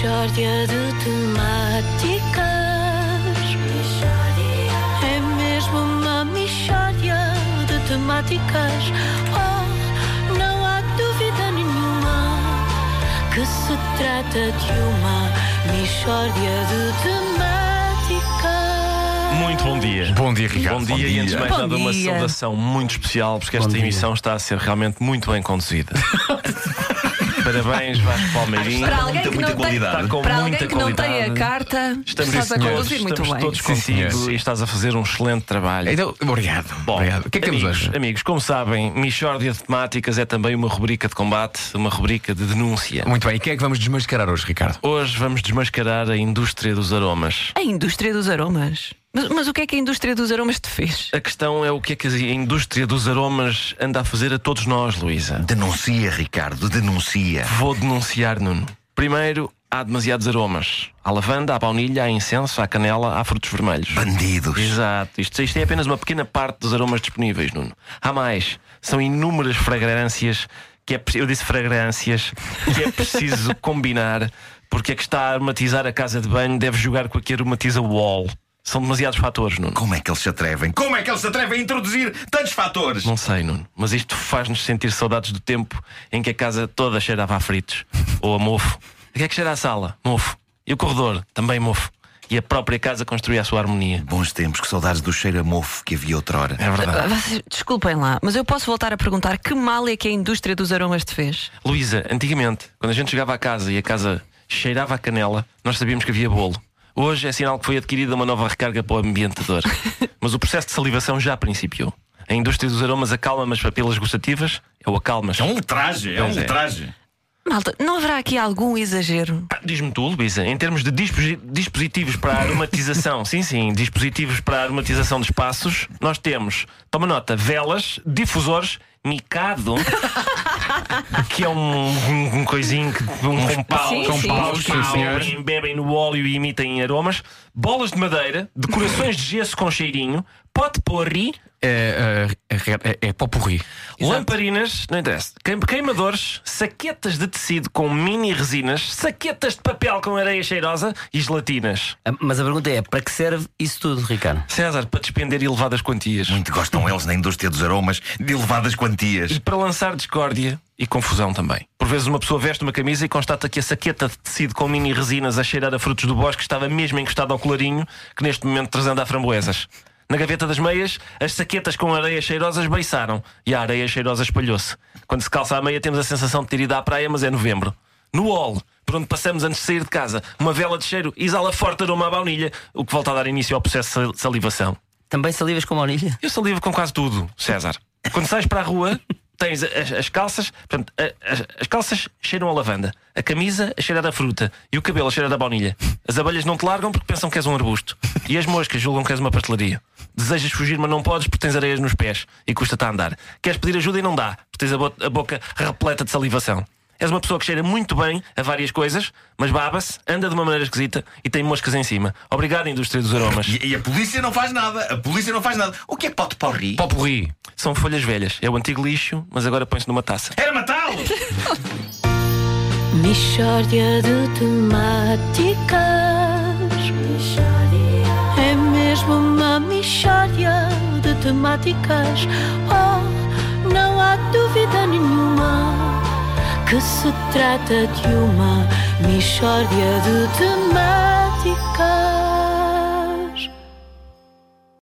Mishória de temáticas. É mesmo uma mishória de temáticas. Oh, não há dúvida nenhuma que se trata de uma mishória de temáticas. Muito bom dia. Bom dia, Ricardo. Bom dia, Bom e antes de dia. mais Bom nada, uma dia. saudação muito especial, porque esta emissão está a ser realmente muito bem conduzida. Parabéns, Vasco Palmeirinho. Para alguém muita, que muita não tem, qualidade. Está com para alguém muita que não tem qualidade. a carta, Estamos, estás a conduzir muito estamos bem. todos Sim, contigo senhor. e estás a fazer um excelente trabalho. Então, obrigado. Bom, obrigado. O que é que temos amigos, hoje? amigos, como sabem, Michórdia de Temáticas é também uma rubrica de combate, uma rubrica de denúncia. Muito bem. E quem é que vamos desmascarar hoje, Ricardo? Hoje vamos desmascarar a indústria dos aromas. A indústria dos aromas. Mas, mas o que é que a indústria dos aromas te fez? A questão é o que é que a indústria dos aromas anda a fazer a todos nós, Luísa. Denuncia, Ricardo, denuncia. Vou denunciar, Nuno. Primeiro, há demasiados aromas. Há lavanda, há baunilha, há incenso, há canela, há frutos vermelhos. Bandidos. Exato. Isto, isto é apenas uma pequena parte dos aromas disponíveis, Nuno. Há mais. São inúmeras fragrâncias que é eu disse fragrâncias que é preciso combinar porque é que está a aromatizar a casa de banho deve jogar com a que aromatiza o wall. São demasiados fatores, Nuno. Como é que eles se atrevem? Como é que eles se atrevem a introduzir tantos fatores? Não sei, Nuno, mas isto faz-nos sentir saudades do tempo em que a casa toda cheirava a fritos ou a mofo. A que é que cheira a sala? Mofo. E o corredor? Também mofo. E a própria casa construía a sua harmonia. Bons tempos, que saudades do cheiro a mofo que havia outrora. É verdade. Ah, vocês- desculpem lá, mas eu posso voltar a perguntar que mal é que a indústria dos aromas te fez? Luísa, antigamente, quando a gente chegava à casa e a casa cheirava a canela, nós sabíamos que havia bolo. Hoje é sinal que foi adquirida uma nova recarga para o ambientador. Mas o processo de salivação já principiou. A indústria dos aromas acalma as papilas gustativas, é o acalmas. É um ultraje, é um é. ultraje. Malta, não haverá aqui algum exagero? Ah, Diz-me tu, Luísa, em termos de disposi- dispositivos para a aromatização, sim, sim, dispositivos para a aromatização de espaços, nós temos, toma nota, velas, difusores, micado, que é um, um, um coisinho, que, um com paus, Sim, com sim. paus, Sim, que senhor. embebem no óleo e emitem aromas, bolas de madeira, decorações de gesso com cheirinho, pote porri, É, é, é, é popurri. Lamparinas, não interessa. Queim- Queimadores, saquetas de tecido com mini resinas, saquetas de papel com areia cheirosa e gelatinas. Ah, Mas a pergunta é: para que serve isso tudo, Ricardo? César, para despender elevadas quantias. Muito gostam eles na indústria dos aromas de elevadas quantias. E para lançar discórdia e confusão também. Por vezes uma pessoa veste uma camisa e constata que a saqueta de tecido com mini resinas a cheirar a frutos do bosque estava mesmo encostada ao colarinho, que neste momento trazendo a framboesas. Na gaveta das meias, as saquetas com areia cheirosas beiçaram e a areia cheirosa espalhou-se. Quando se calça a meia, temos a sensação de ter ido à praia, mas é novembro. No hall, por onde passamos antes de sair de casa, uma vela de cheiro exala forte aroma à baunilha, o que volta a dar início ao processo de salivação. Também salivas com baunilha? Eu salivo com quase tudo, César. Quando sais para a rua, tens as, as calças, portanto, as, as calças cheiram a lavanda, a camisa a cheirar a fruta e o cabelo a cheirar a baunilha. As abelhas não te largam porque pensam que és um arbusto. E as moscas julgam que és uma pastelaria. Desejas fugir, mas não podes porque tens areias nos pés e custa-te a andar. Queres pedir ajuda e não dá, porque tens a, bo- a boca repleta de salivação. És uma pessoa que cheira muito bem a várias coisas, mas baba-se, anda de uma maneira esquisita e tem moscas em cima. Obrigado, indústria dos aromas. E, e a polícia não faz nada. A polícia não faz nada. O que é pote porri? Popurri. São folhas velhas. É o antigo lixo, mas agora põe-se numa taça. Era matá-lo! Mishória de temáticas. É mesmo uma mishória de temáticas. Oh, não há dúvida nenhuma que se trata de uma mishória de temáticas.